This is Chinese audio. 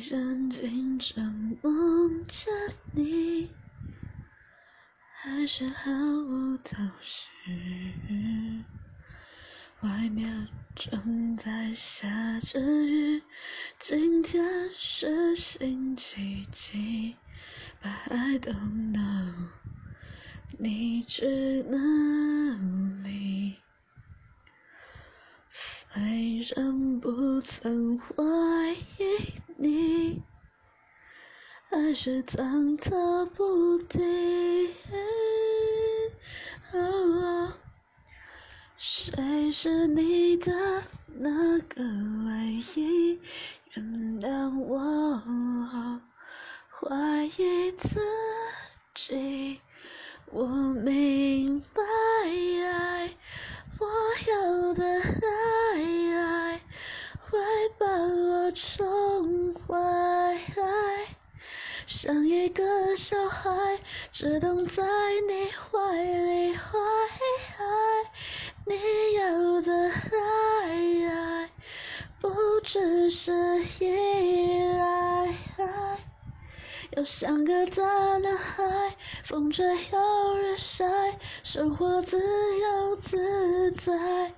人紧张梦着你，还是毫无头绪。外面正在下着雨，今天是星期几？But？I don't know，你去哪里？虽然不曾怀疑，还是忐忑不定。谁是你的那个唯一？原谅我怀疑自己。我明白，我要的爱会把我宠，像一个小孩，只懂在你怀里坏。你要的爱，不只是依赖，要像个大男孩，风吹又日晒，生活自由自在。